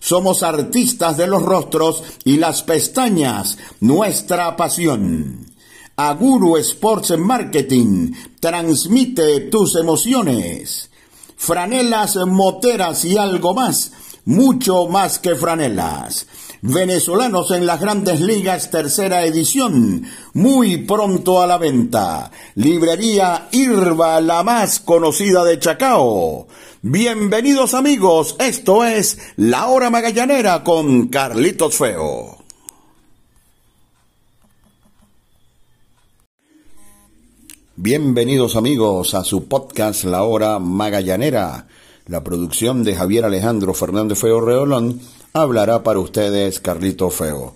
somos artistas de los rostros y las pestañas, nuestra pasión. Aguru Sports Marketing transmite tus emociones. Franelas, moteras y algo más, mucho más que franelas. Venezolanos en las grandes ligas, tercera edición, muy pronto a la venta. Librería Irva, la más conocida de Chacao. Bienvenidos amigos, esto es La Hora Magallanera con Carlitos Feo. Bienvenidos amigos a su podcast La Hora Magallanera. La producción de Javier Alejandro Fernández Feo Reolón hablará para ustedes Carlitos Feo.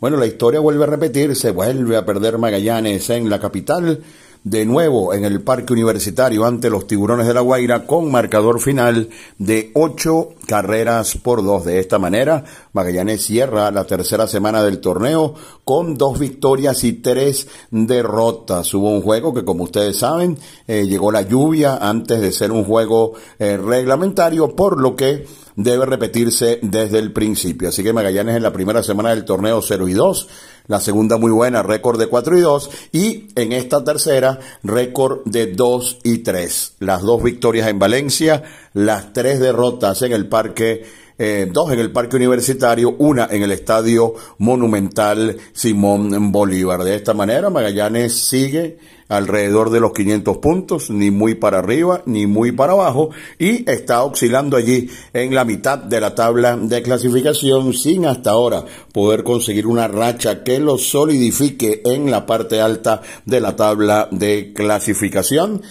Bueno, la historia vuelve a repetirse, vuelve a perder Magallanes en la capital de nuevo en el Parque Universitario ante los Tiburones de la Guaira con marcador final de ocho carreras por dos. De esta manera, Magallanes cierra la tercera semana del torneo con dos victorias y tres derrotas. Hubo un juego que, como ustedes saben, eh, llegó la lluvia antes de ser un juego eh, reglamentario, por lo que debe repetirse desde el principio. Así que Magallanes en la primera semana del torneo 0 y 2, la segunda muy buena, récord de 4 y 2, y en esta tercera, récord de 2 y 3. Las dos victorias en Valencia, las tres derrotas en el parque eh, dos en el Parque Universitario, una en el Estadio Monumental Simón Bolívar. De esta manera, Magallanes sigue alrededor de los 500 puntos, ni muy para arriba ni muy para abajo, y está oscilando allí en la mitad de la tabla de clasificación sin hasta ahora poder conseguir una racha que lo solidifique en la parte alta de la tabla de clasificación.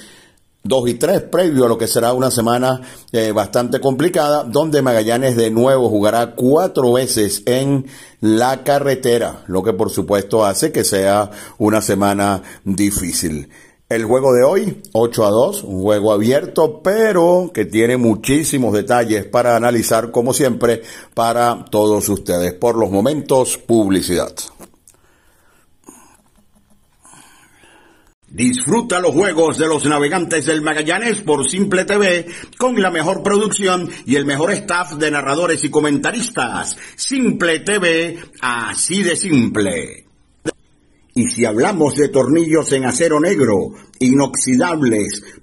2 y 3 previo a lo que será una semana eh, bastante complicada, donde Magallanes de nuevo jugará cuatro veces en la carretera, lo que por supuesto hace que sea una semana difícil. El juego de hoy, 8 a 2, un juego abierto, pero que tiene muchísimos detalles para analizar, como siempre, para todos ustedes. Por los momentos, publicidad. Disfruta los juegos de los navegantes del Magallanes por Simple TV con la mejor producción y el mejor staff de narradores y comentaristas. Simple TV, así de simple. Y si hablamos de tornillos en acero negro, inoxidables,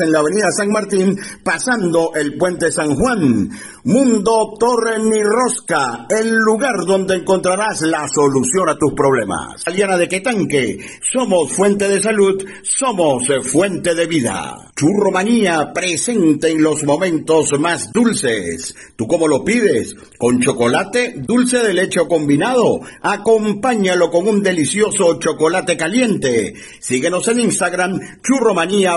en la avenida San Martín, pasando el puente San Juan. Mundo Torre Ni Rosca, el lugar donde encontrarás la solución a tus problemas. Aliana de Quetanque, somos fuente de salud, somos fuente de vida. Churromanía presente en los momentos más dulces. ¿Tú cómo lo pides? ¿Con chocolate, dulce de leche o combinado? Acompáñalo con un delicioso chocolate caliente. Síguenos en Instagram, Churromanía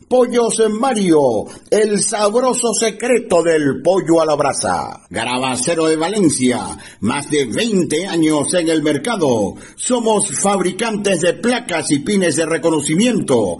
Pollos Mario, el sabroso secreto del pollo a la brasa. Grabacero de Valencia, más de 20 años en el mercado. Somos fabricantes de placas y pines de reconocimiento,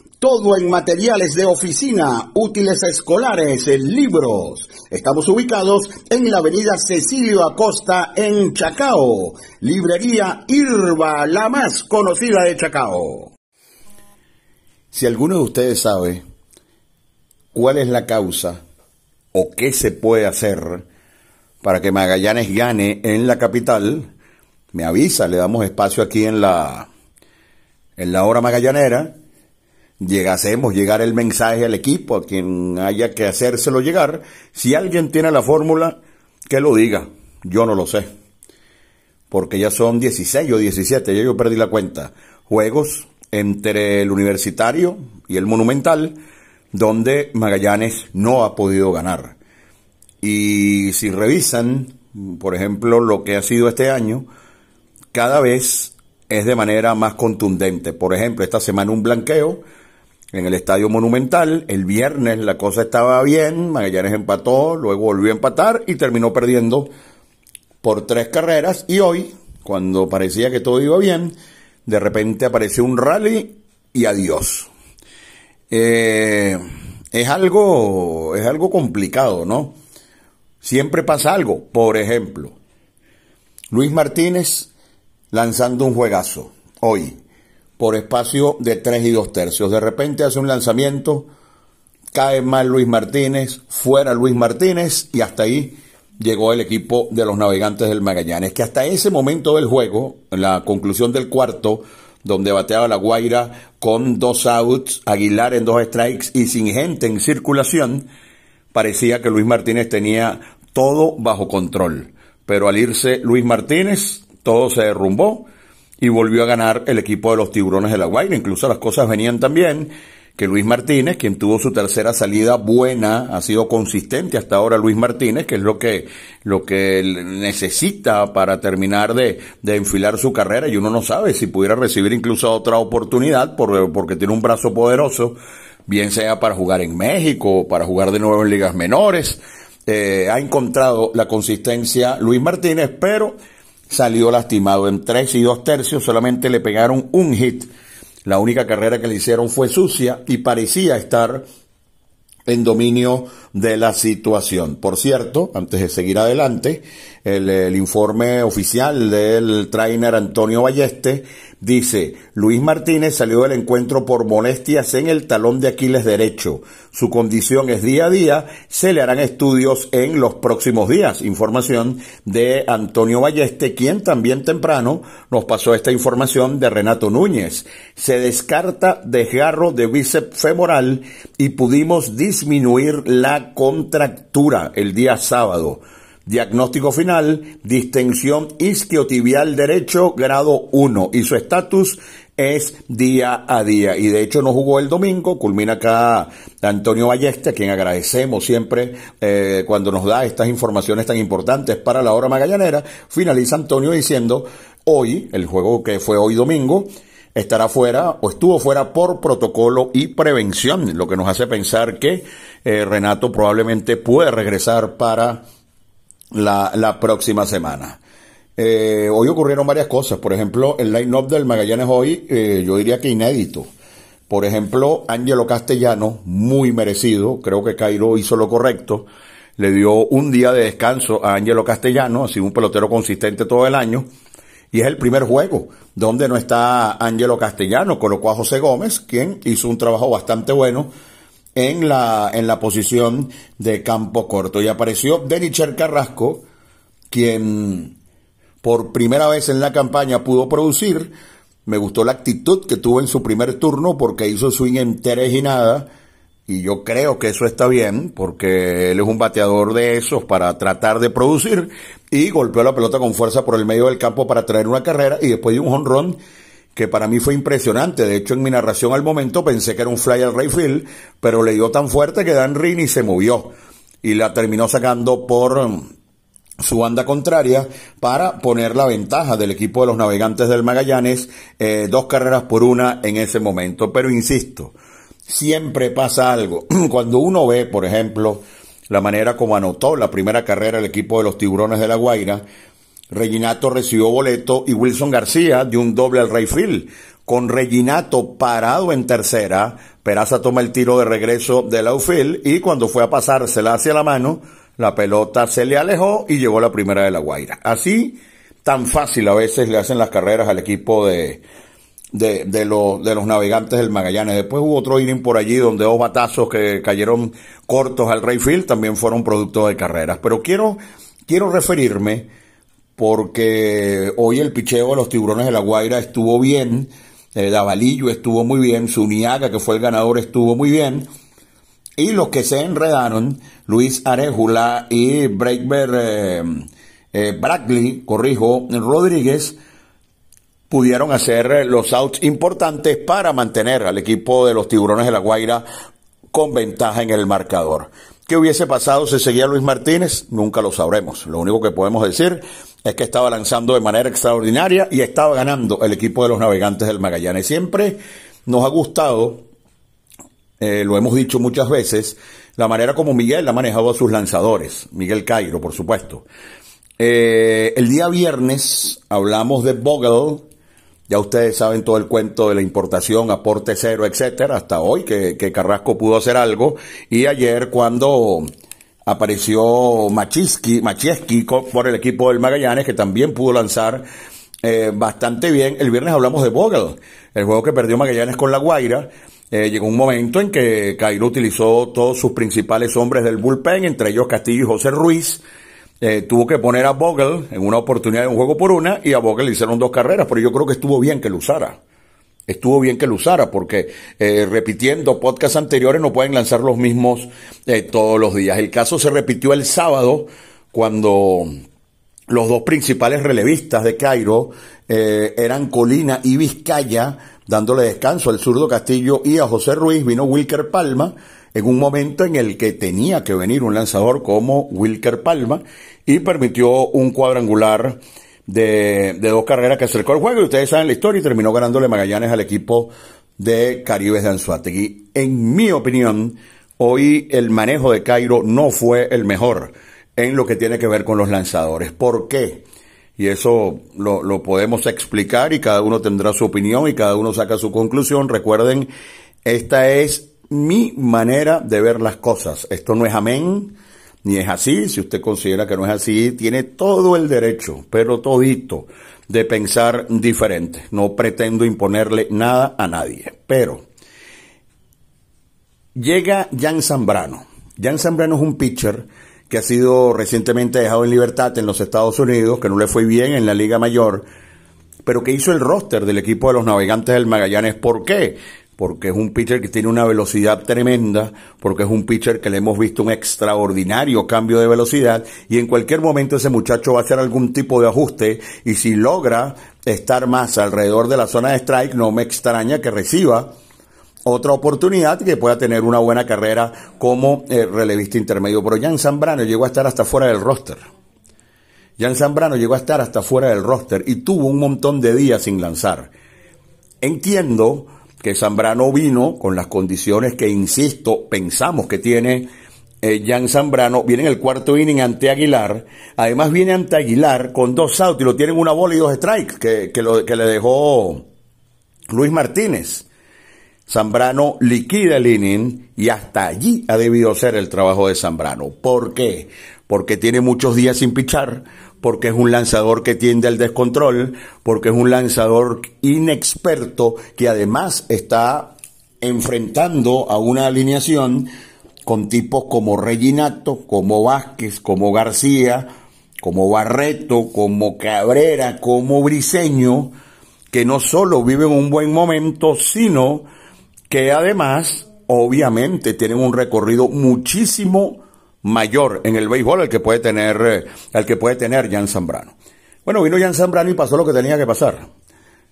Todo en materiales de oficina, útiles escolares, libros. Estamos ubicados en la avenida Cecilio Acosta en Chacao. Librería Irba, la más conocida de Chacao. Si alguno de ustedes sabe cuál es la causa o qué se puede hacer para que Magallanes gane en la capital, me avisa, le damos espacio aquí en la en la hora magallanera llegásemos llegar el mensaje al equipo, a quien haya que hacérselo llegar. Si alguien tiene la fórmula, que lo diga. Yo no lo sé. Porque ya son 16 o 17, ya yo perdí la cuenta. Juegos entre el universitario y el monumental, donde Magallanes no ha podido ganar. Y si revisan, por ejemplo, lo que ha sido este año, cada vez es de manera más contundente. Por ejemplo, esta semana un blanqueo, en el Estadio Monumental. El viernes la cosa estaba bien, Magallanes empató, luego volvió a empatar y terminó perdiendo por tres carreras. Y hoy, cuando parecía que todo iba bien, de repente apareció un rally y adiós. Eh, es algo, es algo complicado, ¿no? Siempre pasa algo. Por ejemplo, Luis Martínez lanzando un juegazo hoy por espacio de 3 y 2 tercios. De repente hace un lanzamiento, cae mal Luis Martínez, fuera Luis Martínez y hasta ahí llegó el equipo de los navegantes del Magallanes, que hasta ese momento del juego, en la conclusión del cuarto, donde bateaba la Guaira con dos outs, Aguilar en dos strikes y sin gente en circulación, parecía que Luis Martínez tenía todo bajo control. Pero al irse Luis Martínez, todo se derrumbó y volvió a ganar el equipo de los Tiburones de la Guaira. Incluso las cosas venían también que Luis Martínez, quien tuvo su tercera salida buena, ha sido consistente hasta ahora Luis Martínez, que es lo que, lo que necesita para terminar de, de enfilar su carrera y uno no sabe si pudiera recibir incluso otra oportunidad por, porque tiene un brazo poderoso, bien sea para jugar en México, para jugar de nuevo en ligas menores. Eh, ha encontrado la consistencia Luis Martínez, pero salió lastimado. En tres y dos tercios, solamente le pegaron un hit. La única carrera que le hicieron fue sucia y parecía estar en dominio de la situación. Por cierto, antes de seguir adelante, el, informe oficial del trainer Antonio Balleste dice, Luis Martínez salió del encuentro por molestias en el talón de Aquiles derecho. Su condición es día a día, se le harán estudios en los próximos días. Información de Antonio Balleste, quien también temprano nos pasó esta información de Renato Núñez. Se descarta desgarro de bíceps femoral y pudimos disminuir la contractura el día sábado. Diagnóstico final, distensión isquiotibial derecho, grado 1, y su estatus es día a día. Y de hecho no jugó el domingo, culmina acá Antonio Balleste, a quien agradecemos siempre eh, cuando nos da estas informaciones tan importantes para la hora magallanera. Finaliza Antonio diciendo, hoy, el juego que fue hoy domingo, estará fuera o estuvo fuera por protocolo y prevención, lo que nos hace pensar que eh, Renato probablemente puede regresar para la, la próxima semana. Eh, hoy ocurrieron varias cosas. Por ejemplo, el line-up del Magallanes hoy, eh, yo diría que inédito. Por ejemplo, Ángelo Castellano, muy merecido. Creo que Cairo hizo lo correcto. Le dio un día de descanso a Ángelo Castellano, ha sido un pelotero consistente todo el año. Y es el primer juego donde no está Ángelo Castellano. Colocó a José Gómez, quien hizo un trabajo bastante bueno en la, en la posición de campo corto. Y apareció Denicher Carrasco, quien por primera vez en la campaña pudo producir. Me gustó la actitud que tuvo en su primer turno porque hizo swing en y nada. Y yo creo que eso está bien porque él es un bateador de esos para tratar de producir. Y golpeó la pelota con fuerza por el medio del campo para traer una carrera y después de un honrón que para mí fue impresionante. De hecho, en mi narración al momento pensé que era un fly al Rayfield, pero le dio tan fuerte que Dan Rini se movió y la terminó sacando por mm, su banda contraria para poner la ventaja del equipo de los navegantes del Magallanes, eh, dos carreras por una en ese momento. Pero insisto, siempre pasa algo. Cuando uno ve, por ejemplo, la manera como anotó la primera carrera el equipo de los Tiburones de la Guaira, Reginato recibió boleto y Wilson García de un doble al Rayfield. Con Reginato parado en tercera, Peraza toma el tiro de regreso del outfield y cuando fue a pasársela hacia la mano, la pelota se le alejó y llegó la primera de la Guaira. Así, tan fácil a veces le hacen las carreras al equipo de, de, de, de los navegantes del Magallanes. Después hubo otro inning por allí donde dos batazos que cayeron cortos al Rayfield también fueron producto de carreras. Pero quiero, quiero referirme porque hoy el picheo de los tiburones de la Guaira estuvo bien, eh, Davalillo estuvo muy bien, Zuniaga, que fue el ganador, estuvo muy bien, y los que se enredaron, Luis Arejula y Breakber eh, eh, Brackley, corrijo, Rodríguez, pudieron hacer los outs importantes para mantener al equipo de los tiburones de la Guaira con ventaja en el marcador. ¿Qué hubiese pasado si seguía Luis Martínez? Nunca lo sabremos. Lo único que podemos decir es que estaba lanzando de manera extraordinaria y estaba ganando el equipo de los navegantes del Magallanes. Siempre nos ha gustado, eh, lo hemos dicho muchas veces, la manera como Miguel ha manejado a sus lanzadores. Miguel Cairo, por supuesto. Eh, el día viernes hablamos de Bogle, Ya ustedes saben todo el cuento de la importación, aporte cero, etcétera, hasta hoy que, Carrasco pudo hacer algo. Y ayer cuando apareció Machiski, por el equipo del Magallanes, que también pudo lanzar eh, bastante bien. El viernes hablamos de Vogel, el juego que perdió Magallanes con La Guaira. Eh, llegó un momento en que Cairo utilizó todos sus principales hombres del bullpen, entre ellos Castillo y José Ruiz. Eh, tuvo que poner a Vogel en una oportunidad de un juego por una y a Vogel le hicieron dos carreras, pero yo creo que estuvo bien que lo usara. Estuvo bien que lo usara porque eh, repitiendo podcasts anteriores no pueden lanzar los mismos todos los días. El caso se repitió el sábado cuando los dos principales relevistas de Cairo eran Colina y Vizcaya dándole descanso al zurdo Castillo y a José Ruiz, vino Wilker Palma en un momento en el que tenía que venir un lanzador como Wilker Palma y permitió un cuadrangular de, dos carreras que acercó el juego y ustedes saben la historia y terminó ganándole Magallanes al equipo de Caribes de Anzuategui. En mi opinión, hoy el manejo de Cairo no fue el mejor en lo que tiene que ver con los lanzadores. ¿Por qué? Y eso lo, podemos explicar y cada uno tendrá su opinión y cada uno saca su conclusión. Recuerden, esta es mi manera de ver las cosas. Esto no es amén, ni es así. Si usted considera que no es así, tiene todo el derecho, pero todito, de pensar diferente. No pretendo imponerle nada a nadie. Pero llega Jan Zambrano. Jan Zambrano es un pitcher que ha sido recientemente dejado en libertad en los Estados Unidos, que no le fue bien en la Liga Mayor, pero que hizo el roster del equipo de los navegantes del Magallanes. ¿Por qué? Porque es un pitcher que tiene una velocidad tremenda, porque es un pitcher que le hemos visto un extraordinario cambio de velocidad y en cualquier momento ese muchacho va a hacer algún tipo de ajuste y si logra estar más alrededor de la zona de strike, no me extraña que reciba otra oportunidad que pueda tener una buena carrera como eh, relevista intermedio. Pero Jan Zambrano llegó a estar hasta fuera del roster. Jan Zambrano llegó a estar hasta fuera del roster y tuvo un montón de días sin lanzar. Entiendo que Zambrano vino con las condiciones que, insisto, pensamos que tiene eh, Jan Zambrano. Viene en el cuarto inning ante Aguilar. Además viene ante Aguilar con dos outs y lo tienen una bola y dos strikes que, que, que le dejó Luis Martínez. Zambrano liquida el inning y hasta allí ha debido ser el trabajo de Zambrano. ¿Por qué? Porque tiene muchos días sin pichar, porque es un lanzador que tiende al descontrol, porque es un lanzador inexperto que además está enfrentando a una alineación con tipos como Reginato, como Vázquez, como García, como Barreto, como Cabrera, como Briseño, que no solo viven un buen momento, sino que además, obviamente, tienen un recorrido muchísimo mayor en el béisbol al que puede tener, al que puede tener Jan Zambrano. Bueno, vino Jan Zambrano y pasó lo que tenía que pasar.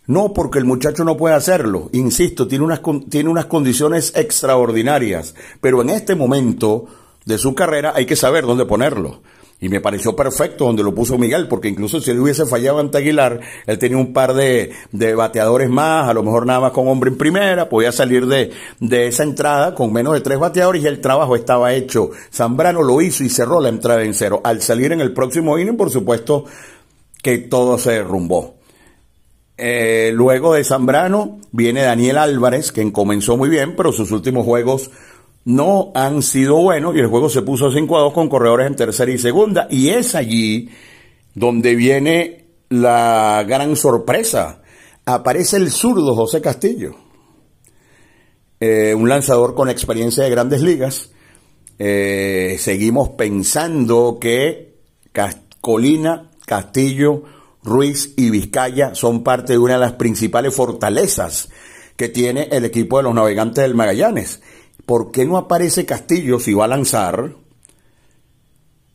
No porque el muchacho no puede hacerlo, insisto, tiene unas, tiene unas condiciones extraordinarias, pero en este momento de su carrera hay que saber dónde ponerlo. Y me pareció perfecto donde lo puso Miguel, porque incluso si él hubiese fallado ante Aguilar, él tenía un par de, de bateadores más, a lo mejor nada más con hombre en primera, podía salir de, de esa entrada con menos de tres bateadores y el trabajo estaba hecho. Zambrano lo hizo y cerró la entrada en cero. Al salir en el próximo inning, por supuesto que todo se derrumbó. Eh, luego de Zambrano viene Daniel Álvarez, quien comenzó muy bien, pero sus últimos juegos no han sido buenos y el juego se puso 5 a 2 con corredores en tercera y segunda. Y es allí donde viene la gran sorpresa. Aparece el zurdo José Castillo, eh, un lanzador con experiencia de grandes ligas. Eh, seguimos pensando que Colina, Castillo, Ruiz y Vizcaya son parte de una de las principales fortalezas que tiene el equipo de los navegantes del Magallanes. ¿Por qué no aparece Castillo si va a lanzar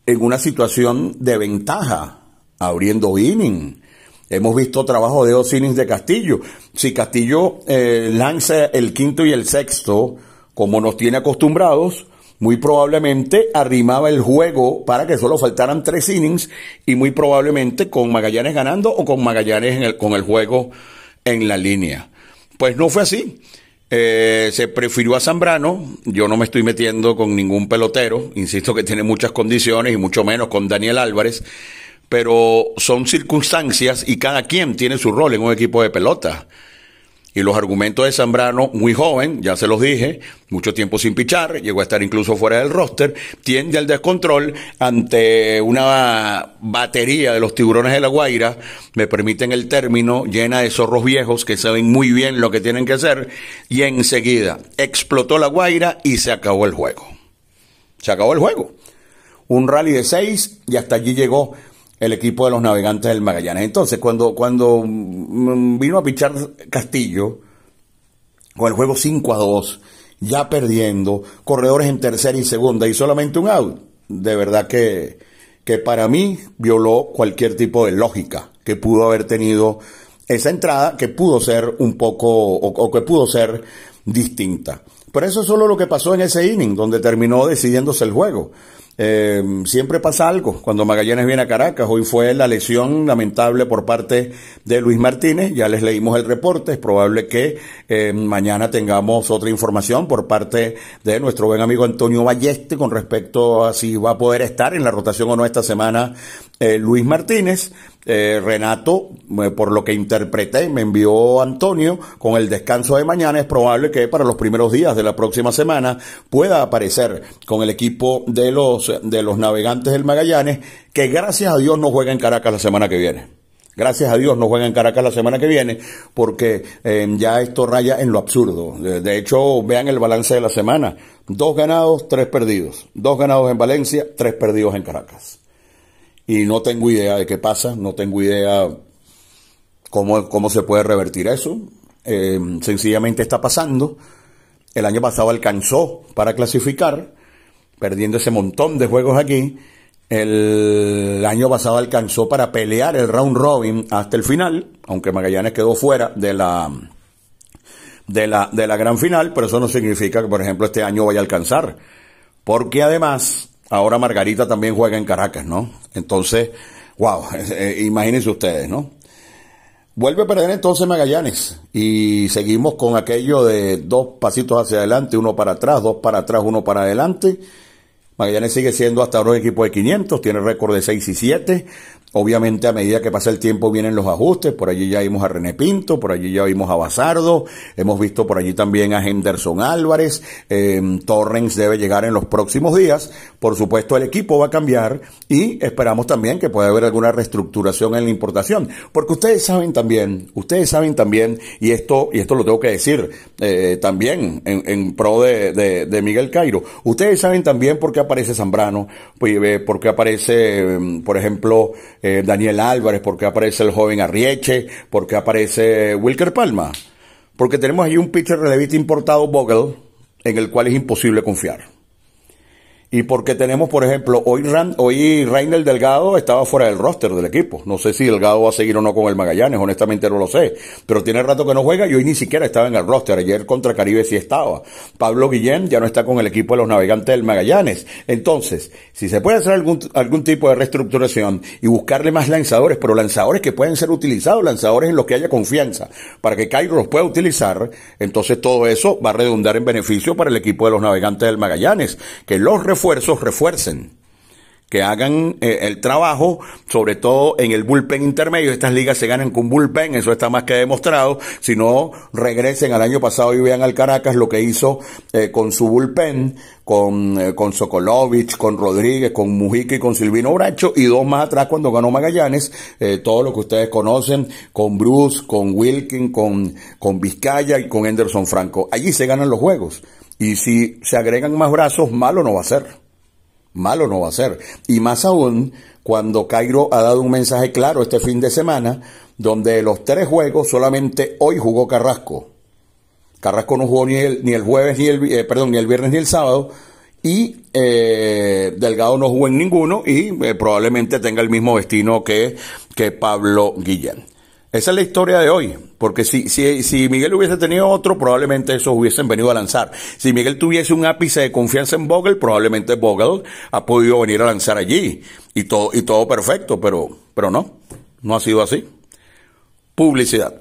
en una situación de ventaja, abriendo inning? Hemos visto trabajo de dos innings de Castillo. Si Castillo eh, lanza el quinto y el sexto, como nos tiene acostumbrados, muy probablemente arrimaba el juego para que solo faltaran tres innings y muy probablemente con Magallanes ganando o con Magallanes con el juego en la línea. Pues no fue así. Eh, se prefirió a Zambrano. Yo no me estoy metiendo con ningún pelotero. Insisto que tiene muchas condiciones y mucho menos con Daniel Álvarez. pero son circunstancias y cada quien tiene su rol en un equipo de pelota. Y los argumentos de Zambrano, muy joven, ya se los dije, mucho tiempo sin pichar, llegó a estar incluso fuera del roster, tiende al descontrol ante una batería de los tiburones de la Guaira, me permiten el término, llena de zorros viejos que saben muy bien lo que tienen que hacer, y enseguida explotó la Guaira y se acabó el juego. Se acabó el juego. Un rally de seis y hasta allí llegó el equipo de los navegantes del Magallanes. Entonces, cuando, cuando mm, vino a pichar Castillo, con el juego 5 a 2, ya perdiendo, corredores en tercera y segunda y solamente un out, de verdad que, que para mí violó cualquier tipo de lógica que pudo haber tenido esa entrada, que pudo ser un poco, o, o que pudo ser distinta. Pero eso es solo lo que pasó en ese inning, donde terminó decidiéndose el juego. Eh, siempre pasa algo cuando Magallanes viene a Caracas. Hoy fue la lesión lamentable por parte de Luis Martínez. Ya les leímos el reporte. Es probable que eh, mañana tengamos otra información por parte de nuestro buen amigo Antonio Balleste con respecto a si va a poder estar en la rotación o no esta semana eh, Luis Martínez. Eh, Renato, eh, por lo que interpreté, me envió Antonio con el descanso de mañana. Es probable que para los primeros días de la próxima semana pueda aparecer con el equipo de los, de los navegantes del Magallanes, que gracias a Dios no juega en Caracas la semana que viene. Gracias a Dios no juega en Caracas la semana que viene, porque eh, ya esto raya en lo absurdo. De, de hecho, vean el balance de la semana. Dos ganados, tres perdidos. Dos ganados en Valencia, tres perdidos en Caracas y no tengo idea de qué pasa, no tengo idea cómo, cómo se puede revertir eso. Eh, sencillamente está pasando. El año pasado alcanzó para clasificar, perdiendo ese montón de juegos aquí. El año pasado alcanzó para pelear el round robin hasta el final, aunque Magallanes quedó fuera de la, de la, de la gran final, pero eso no significa que, por ejemplo, este año vaya a alcanzar. Porque además, Ahora Margarita también juega en Caracas, ¿no? Entonces, wow, eh, imagínense ustedes, ¿no? Vuelve a perder entonces Magallanes y seguimos con aquello de dos pasitos hacia adelante, uno para atrás, dos para atrás, uno para adelante. Magallanes sigue siendo hasta ahora un equipo de 500, tiene récord de 6 y 7. Obviamente a medida que pasa el tiempo vienen los ajustes, por allí ya vimos a René Pinto, por allí ya vimos a Bazardo, hemos visto por allí también a Henderson Álvarez, eh, Torrens debe llegar en los próximos días, por supuesto el equipo va a cambiar y esperamos también que pueda haber alguna reestructuración en la importación, porque ustedes saben también, ustedes saben también, y esto, y esto lo tengo que decir eh, también en, pro de, de, de, Miguel Cairo, ustedes saben también por qué aparece Zambrano, pues, eh, por qué aparece, por ejemplo, eh, Daniel Álvarez, porque aparece el joven Arrieche, porque aparece Wilker Palma. Porque tenemos ahí un pitcher relevista importado, Vogel, en el cual es imposible confiar y porque tenemos, por ejemplo, hoy, Ran, hoy Rainer Delgado estaba fuera del roster del equipo. No sé si Delgado va a seguir o no con el Magallanes, honestamente no lo sé. Pero tiene rato que no juega y hoy ni siquiera estaba en el roster. Ayer contra Caribe sí estaba. Pablo Guillén ya no está con el equipo de los navegantes del Magallanes. Entonces, si se puede hacer algún, algún tipo de reestructuración y buscarle más lanzadores, pero lanzadores que pueden ser utilizados, lanzadores en los que haya confianza, para que Cairo los pueda utilizar, entonces todo eso va a redundar en beneficio para el equipo de los navegantes del Magallanes, que los refuerzos refuercen, que hagan eh, el trabajo, sobre todo en el bullpen intermedio. Estas ligas se ganan con bullpen, eso está más que demostrado. Si no, regresen al año pasado y vean al Caracas lo que hizo eh, con su bullpen, con, eh, con Sokolovich, con Rodríguez, con Mujica y con Silvino Bracho, y dos más atrás cuando ganó Magallanes, eh, todo lo que ustedes conocen, con Bruce, con Wilkin, con, con Vizcaya y con Anderson Franco. Allí se ganan los juegos. Y si se agregan más brazos, malo no va a ser. Malo no va a ser. Y más aún cuando Cairo ha dado un mensaje claro este fin de semana, donde los tres juegos solamente hoy jugó Carrasco. Carrasco no jugó ni el, ni el jueves, ni el, eh, perdón, ni el viernes, ni el sábado. Y eh, Delgado no jugó en ninguno y eh, probablemente tenga el mismo destino que, que Pablo Guillén. Esa es la historia de hoy, porque si, si, si Miguel hubiese tenido otro, probablemente esos hubiesen venido a lanzar. Si Miguel tuviese un ápice de confianza en Vogel, probablemente Vogel ha podido venir a lanzar allí y todo, y todo perfecto, pero, pero no, no ha sido así. Publicidad.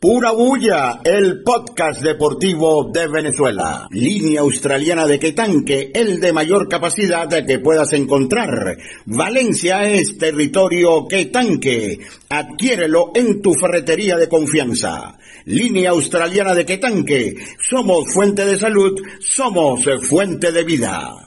Pura Bulla, el podcast deportivo de Venezuela. Línea australiana de Quetanque, el de mayor capacidad que puedas encontrar. Valencia es territorio Quetanque. Adquiérelo en tu ferretería de confianza. Línea australiana de Quetanque. Somos fuente de salud, somos fuente de vida.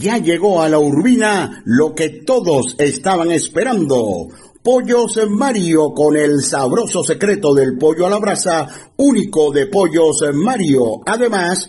Ya llegó a la Urbina lo que todos estaban esperando. Pollos Mario con el sabroso secreto del pollo a la brasa, único de Pollos Mario. Además,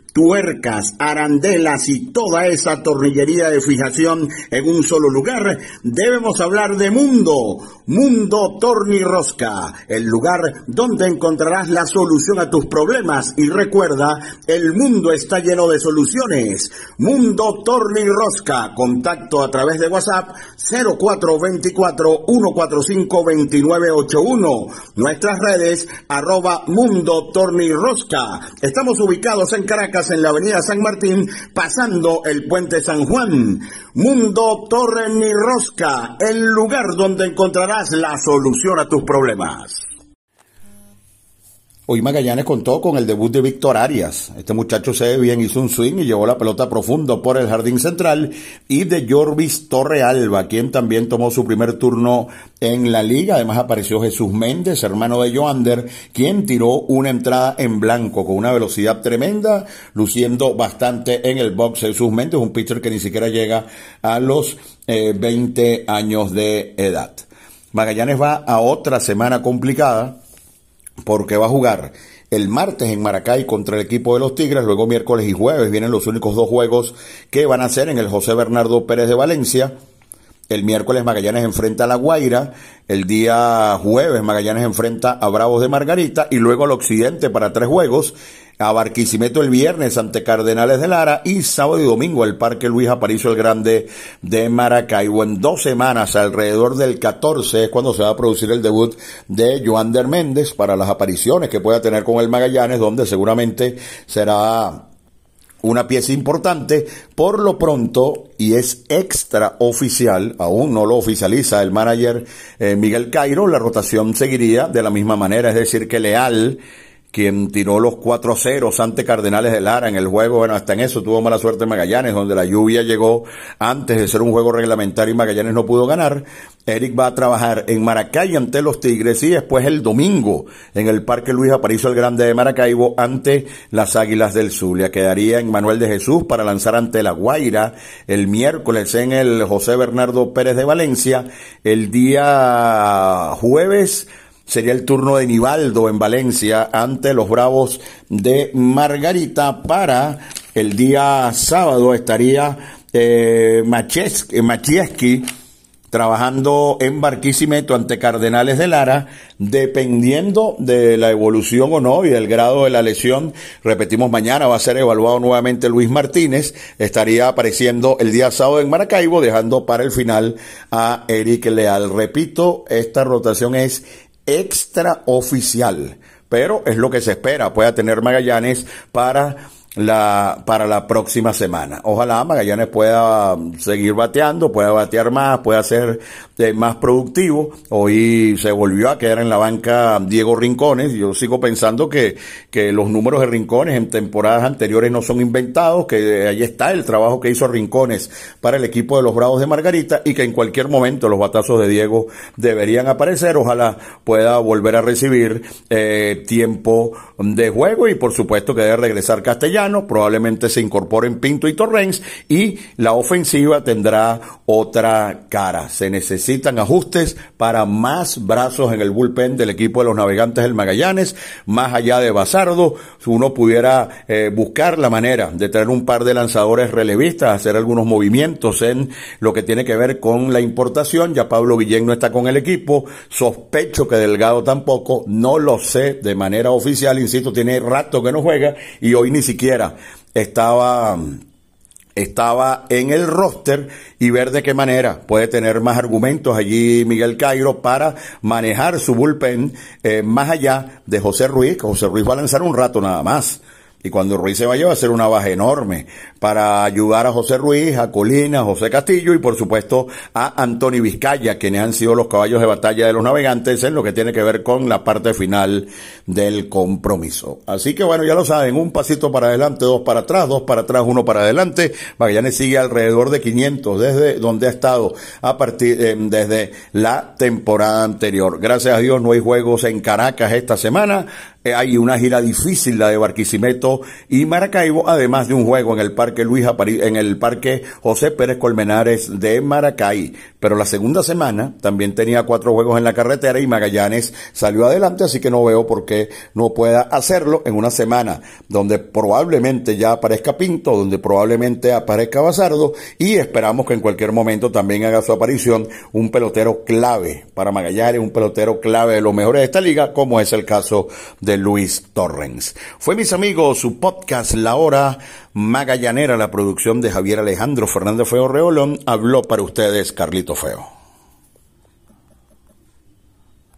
tuercas, arandelas y toda esa tornillería de fijación en un solo lugar, debemos hablar de Mundo, Mundo Torni Rosca, el lugar donde encontrarás la solución a tus problemas y recuerda, el mundo está lleno de soluciones. Mundo Torni Rosca, contacto a través de WhatsApp 0424 145 2981, nuestras redes arroba Mundo Torni Rosca. Estamos ubicados en Caracas en la avenida San Martín, pasando el puente San Juan. Mundo Torre Ni Rosca, el lugar donde encontrarás la solución a tus problemas. Hoy Magallanes contó con el debut de Víctor Arias. Este muchacho se ve bien, hizo un swing y llevó la pelota profundo por el jardín central. Y de Jorvis Torrealba, quien también tomó su primer turno en la liga. Además apareció Jesús Méndez, hermano de Joander, quien tiró una entrada en blanco con una velocidad tremenda, luciendo bastante en el box. Jesús Méndez, un pitcher que ni siquiera llega a los eh, 20 años de edad. Magallanes va a otra semana complicada porque va a jugar el martes en Maracay contra el equipo de los Tigres, luego miércoles y jueves vienen los únicos dos juegos que van a ser en el José Bernardo Pérez de Valencia. El miércoles Magallanes enfrenta a La Guaira, el día jueves Magallanes enfrenta a Bravos de Margarita y luego al Occidente para tres juegos a Barquisimeto el viernes ante Cardenales de Lara y sábado y domingo al Parque Luis Aparicio el Grande de Maracaibo. En dos semanas, alrededor del 14, es cuando se va a producir el debut de Joander Méndez para las apariciones que pueda tener con el Magallanes, donde seguramente será una pieza importante. Por lo pronto, y es extra oficial, aún no lo oficializa el manager eh, Miguel Cairo, la rotación seguiría de la misma manera, es decir, que Leal quien tiró los cuatro ceros ante Cardenales de Lara en el juego, bueno, hasta en eso tuvo mala suerte Magallanes, donde la lluvia llegó antes de ser un juego reglamentario y Magallanes no pudo ganar. Eric va a trabajar en Maracay ante los Tigres y después el domingo en el Parque Luis Aparicio el Grande de Maracaibo ante las Águilas del Zulia. Quedaría en Manuel de Jesús para lanzar ante la Guaira el miércoles en el José Bernardo Pérez de Valencia. El día jueves sería el turno de Nivaldo en Valencia ante los Bravos de Margarita. Para el día sábado estaría eh, Machieski trabajando en Barquisimeto ante Cardenales de Lara, dependiendo de la evolución o no y del grado de la lesión. Repetimos, mañana va a ser evaluado nuevamente Luis Martínez, estaría apareciendo el día sábado en Maracaibo, dejando para el final a Eric Leal. Repito, esta rotación es extraoficial, pero es lo que se espera, pueda tener Magallanes para la, para la próxima semana. Ojalá Magallanes pueda seguir bateando, pueda batear más, pueda ser eh, más productivo. Hoy se volvió a quedar en la banca Diego Rincones. Yo sigo pensando que, que los números de Rincones en temporadas anteriores no son inventados, que ahí está el trabajo que hizo Rincones para el equipo de los Bravos de Margarita y que en cualquier momento los batazos de Diego deberían aparecer. Ojalá pueda volver a recibir eh, tiempo de juego y por supuesto que debe regresar Castellano probablemente se incorporen Pinto y Torrens y la ofensiva tendrá otra cara. Se necesitan ajustes para más brazos en el bullpen del equipo de los navegantes del Magallanes, más allá de Basardo, uno pudiera eh, buscar la manera de tener un par de lanzadores relevistas, hacer algunos movimientos en lo que tiene que ver con la importación, ya Pablo Guillén no está con el equipo, sospecho que Delgado tampoco, no lo sé de manera oficial, insisto, tiene rato que no juega y hoy ni siquiera estaba estaba en el roster y ver de qué manera puede tener más argumentos allí Miguel Cairo para manejar su bullpen eh, más allá de José Ruiz, que José Ruiz va a lanzar un rato nada más. Y cuando Ruiz se vaya va a ser una baja enorme para ayudar a José Ruiz, a Colina, a José Castillo y por supuesto a Antonio Vizcaya, quienes han sido los caballos de batalla de los navegantes en lo que tiene que ver con la parte final del compromiso. Así que bueno, ya lo saben, un pasito para adelante, dos para atrás, dos para atrás, uno para adelante. Magallanes sigue alrededor de 500 desde donde ha estado a partir eh, desde la temporada anterior. Gracias a Dios no hay juegos en Caracas esta semana. Eh, hay una gira difícil la de Barquisimeto y Maracaibo, además de un juego en el Parque Luis en el Parque José Pérez Colmenares de Maracay. Pero la segunda semana también tenía cuatro juegos en la carretera y Magallanes salió adelante, así que no veo por qué no pueda hacerlo en una semana donde probablemente ya aparezca Pinto, donde probablemente aparezca Basardo y esperamos que en cualquier momento también haga su aparición un pelotero clave para Magallanes, un pelotero clave de los mejores de esta liga, como es el caso de Luis Torrens. Fue mis amigos su podcast La Hora Magallanera, la producción de Javier Alejandro Fernández Feo Reolón, habló para ustedes Carlito Feo.